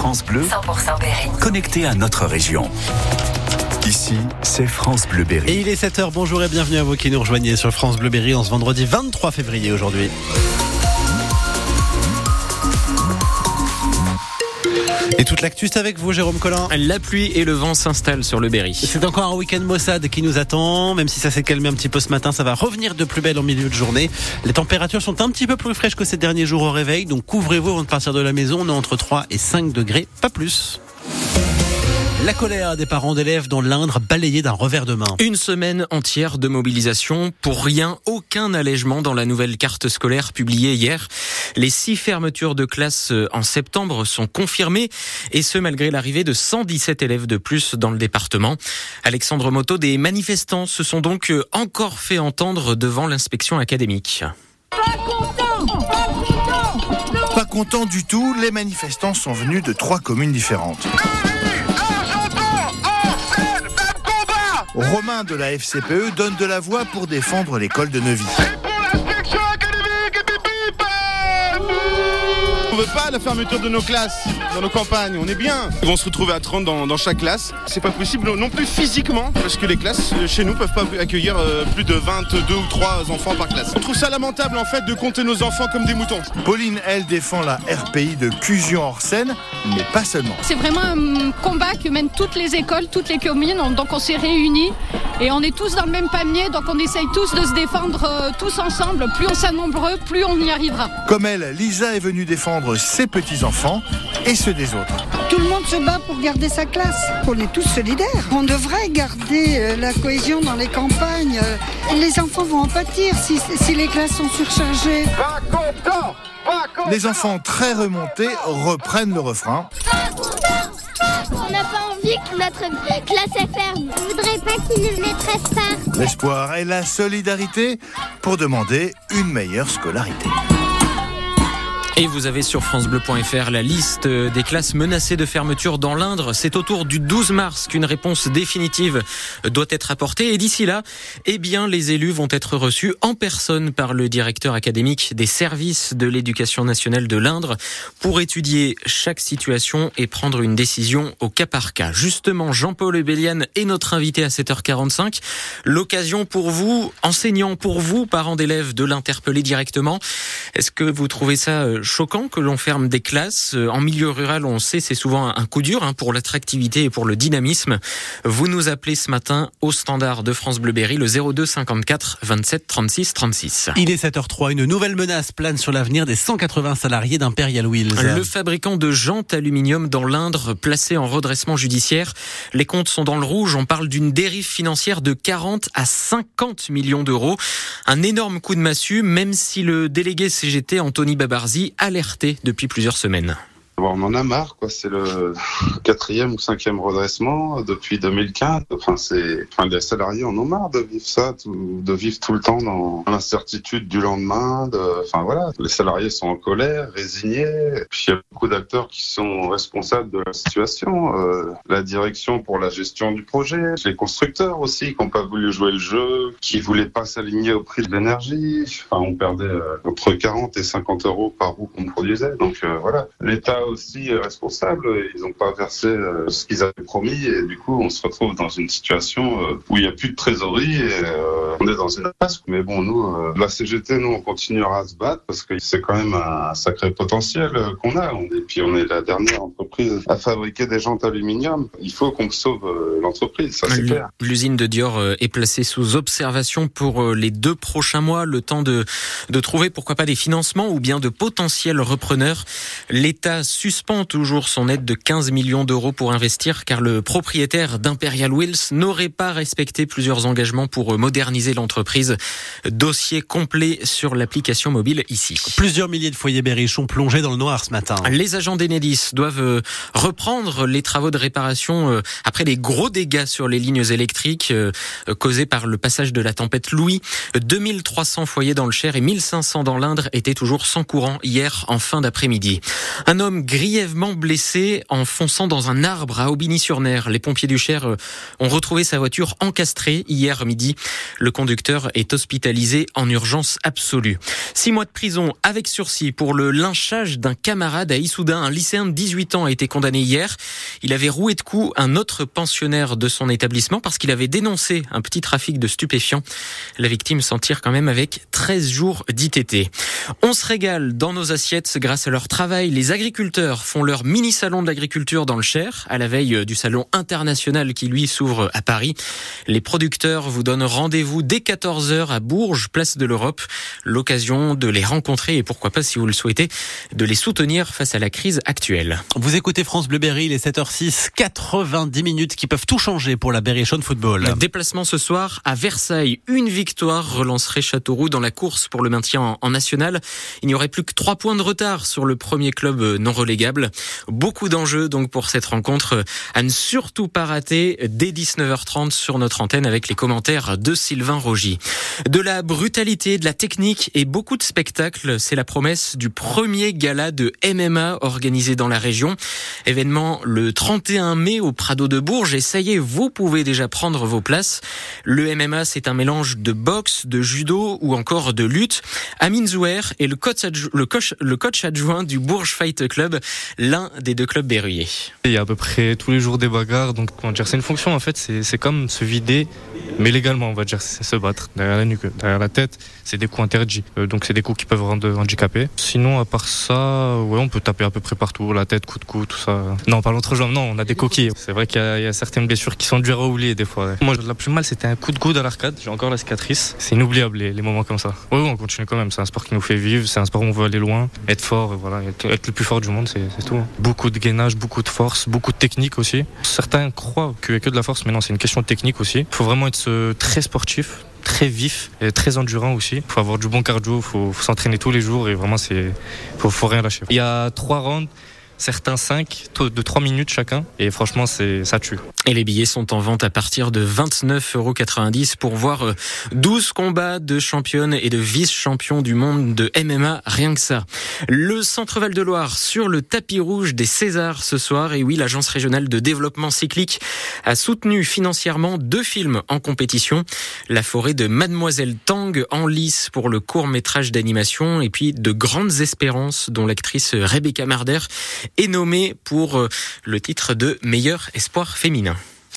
France Bleu, 100% Berry. connecté à notre région. Ici, c'est France Bleu Berry. Et il est 7h, bonjour et bienvenue à vous qui nous rejoignez sur France Bleu Berry en ce vendredi 23 février aujourd'hui. Et toute l'actu, c'est avec vous, Jérôme Collin. La pluie et le vent s'installent sur le Berry. C'est encore un week-end maussade qui nous attend. Même si ça s'est calmé un petit peu ce matin, ça va revenir de plus belle en milieu de journée. Les températures sont un petit peu plus fraîches que ces derniers jours au réveil. Donc couvrez-vous avant de partir de la maison. On est entre 3 et 5 degrés, pas plus. La colère des parents d'élèves dans l'Indre balayée d'un revers de main. Une semaine entière de mobilisation pour rien, aucun allègement dans la nouvelle carte scolaire publiée hier. Les six fermetures de classes en septembre sont confirmées et ce malgré l'arrivée de 117 élèves de plus dans le département. Alexandre Moto, des manifestants se sont donc encore fait entendre devant l'inspection académique. Pas contents du tout, les manifestants sont venus de trois communes différentes. Romain de la FCPE donne de la voix pour défendre l'école de Neuvy. On veut pas la fermeture de nos classes dans nos campagnes, on est bien. Ils vont se retrouver à 30 dans, dans chaque classe. C'est pas possible non plus physiquement, parce que les classes euh, chez nous peuvent pas accueillir euh, plus de 22 ou 3 enfants par classe. On trouve ça lamentable en fait de compter nos enfants comme des moutons. Pauline, elle, défend la RPI de Cusion-Orsène, mais pas seulement. C'est vraiment un combat que mènent toutes les écoles, toutes les communes. Donc on s'est réunis et on est tous dans le même panier. Donc on essaye tous de se défendre euh, tous ensemble. Plus on sera nombreux, plus on y arrivera. Comme elle, Lisa est venue défendre ses petits-enfants et ceux des autres. Tout le monde se bat pour garder sa classe. On est tous solidaires. On devrait garder euh, la cohésion dans les campagnes. Euh, Les enfants vont en pâtir si, si les classes sont surchargées. Les enfants très remontés reprennent le refrain. On n'a pas envie que notre classe est ferme. On voudrait pas qu'ils nous maîtresses pas. L'espoir et la solidarité pour demander une meilleure scolarité. Et vous avez sur francebleu.fr la liste des classes menacées de fermeture dans l'Indre. C'est autour du 12 mars qu'une réponse définitive doit être apportée. Et d'ici là, eh bien, les élus vont être reçus en personne par le directeur académique des services de l'éducation nationale de l'Indre pour étudier chaque situation et prendre une décision au cas par cas. Justement, Jean-Paul Ebélian est notre invité à 7h45. L'occasion pour vous, enseignants, pour vous, parents d'élèves, de l'interpeller directement. Est-ce que vous trouvez ça euh, choquant que l'on ferme des classes Euh, En milieu rural, on sait, c'est souvent un coup dur hein, pour l'attractivité et pour le dynamisme. Vous nous appelez ce matin au standard de France Bleu Berry, le 02 54 27 36 36. Il est 7h03, une nouvelle menace plane sur l'avenir des 180 salariés d'Imperial Wheels. Le fabricant de jantes aluminium dans l'Indre, placé en redressement judiciaire. Les comptes sont dans le rouge. On parle d'une dérive financière de 40 à 50 millions d'euros. Un énorme coup de massue, même si le délégué CGT, Anthony Babarzi, alertait depuis plusieurs semaines. On en a marre, quoi. C'est le quatrième ou cinquième redressement depuis 2015. Enfin, c'est, enfin, les salariés en ont marre de vivre ça, de vivre tout le temps dans l'incertitude du lendemain. De, enfin, voilà. Les salariés sont en colère, résignés. Puis il y a beaucoup d'acteurs qui sont responsables de la situation. Euh, la direction pour la gestion du projet, les constructeurs aussi qui n'ont pas voulu jouer le jeu, qui voulaient pas s'aligner au prix de l'énergie. Enfin, on perdait euh, entre 40 et 50 euros par roue qu'on produisait. Donc euh, voilà. L'État aussi est responsable. Ils n'ont pas versé euh, ce qu'ils avaient promis et du coup, on se retrouve dans une situation euh, où il n'y a plus de trésorerie et euh, on est dans une impasse. Mais bon, nous, euh, la CGT, nous, on continuera à se battre parce que c'est quand même un sacré potentiel euh, qu'on a. Et puis, on est la dernière entreprise à fabriquer des jantes aluminium. Il faut qu'on sauve euh, l'entreprise, ça c'est clair. L'usine de Dior euh, est placée sous observation pour euh, les deux prochains mois, le temps de, de trouver pourquoi pas des financements ou bien de potentiels repreneurs. L'État suspend toujours son aide de 15 millions d'euros pour investir car le propriétaire d'Imperial Wheels n'aurait pas respecté plusieurs engagements pour moderniser l'entreprise. Dossier complet sur l'application mobile ici. Plusieurs milliers de foyers berrichons plongés dans le noir ce matin. Les agents d'Enedis doivent euh, reprendre les travaux de réparation euh, après les gros dégâts sur les lignes électriques euh, causés par le passage de la tempête Louis. 2300 foyers dans le Cher et 1500 dans l'Indre étaient toujours sans courant hier en fin d'après-midi. Un homme grièvement blessé en fonçant dans un arbre à Aubigny-sur-Ner. Les pompiers du Cher euh, ont retrouvé sa voiture encastrée hier midi. Le conducteur est hospitalisé en urgence absolue. Six mois de prison avec sursis pour le lynchage d'un camarade à Issoudun. Un lycéen de 18 ans a été condamné hier. Il avait roué de coups un autre pensionnaire de son établissement parce qu'il avait dénoncé un petit trafic de stupéfiants. La victime s'en tire quand même avec 13 jours d'ITT. On se régale dans nos assiettes grâce à leur travail. Les agriculteurs font leur mini salon de l'agriculture dans le Cher, à la veille du salon international qui lui s'ouvre à Paris. Les producteurs vous donnent rendez-vous dès 14h à Bourges, place de l'Europe. L'occasion de les rencontrer et pourquoi pas, si vous le souhaitez, de les soutenir face à la crise actuelle. Vous écoutez France Bleu Berry, les 7h06, 90 minutes qui peuvent tout changer pour la Berrichonne Football. Déplacement ce soir à Versailles. Une victoire relancerait Châteauroux dans la course pour le maintien en national. Il n'y aurait plus que trois points de retard sur le premier club non relégable. Beaucoup d'enjeux donc pour cette rencontre à ne surtout pas rater dès 19h30 sur notre antenne avec les commentaires de Sylvain Rogy. De la brutalité, de la technique et beaucoup de spectacles, c'est la promesse du premier gala de MMA organisé dans la région. Événement le 31 mai au Prado de Bourges et ça y est, vous pouvez déjà prendre vos places. Le MMA, c'est un mélange de boxe, de judo ou encore de lutte. Amin Zouer est le coach, le coach, le coach adjoint du Bourges Fight Club, l'un des deux clubs berruyers. Il y a à peu près tous les jours des bagarres, donc comment dire, c'est une fonction en fait, c'est comme se vider, mais légalement on va dire, c'est se battre derrière la nuque, derrière la tête, c'est des coups interdits, euh, donc c'est des coups qui peuvent rendre handicapés. Sinon à part ça, ouais on peut taper à peu près partout, la tête, coup de cou, tout ça. Non, pas l'autre jambe, non, on a des coquilles. C'est vrai qu'il y, a certaines blessures qui sont dures à oublier des fois. Moi la plus mal c'était un coup de coude à l'arcade, j'ai encore la cicatrice. C'est inoubliable les, moments comme ça. Oui, on continue quand même, c'est un sport qui nous fait vivre, c'est un sport où on veut aller loin, être fort, voilà, être le plus fort du monde, c'est tout. Beaucoup de gainage, beaucoup de force, beaucoup de technique aussi. Certains croient qu'il n'y a que de la force, mais non, c'est une question de technique aussi. Il faut vraiment être très sportif, très vif et très endurant aussi. Il faut avoir du bon cardio, il faut, faut s'entraîner tous les jours et vraiment, il faut, faut rien lâcher. Il y a trois rounds certains 5 de 3 minutes chacun et franchement c'est ça tue. Et les billets sont en vente à partir de 29,90 euros pour voir 12 combats de championnes et de vice-champions du monde de MMA, rien que ça. Le Centre Val de Loire sur le tapis rouge des Césars ce soir et oui, l'agence régionale de développement cyclique a soutenu financièrement deux films en compétition, La forêt de Mademoiselle Tang en lice pour le court-métrage d'animation et puis De grandes espérances dont l'actrice Rebecca Marder est nommée pour le titre de meilleur espoir féminin.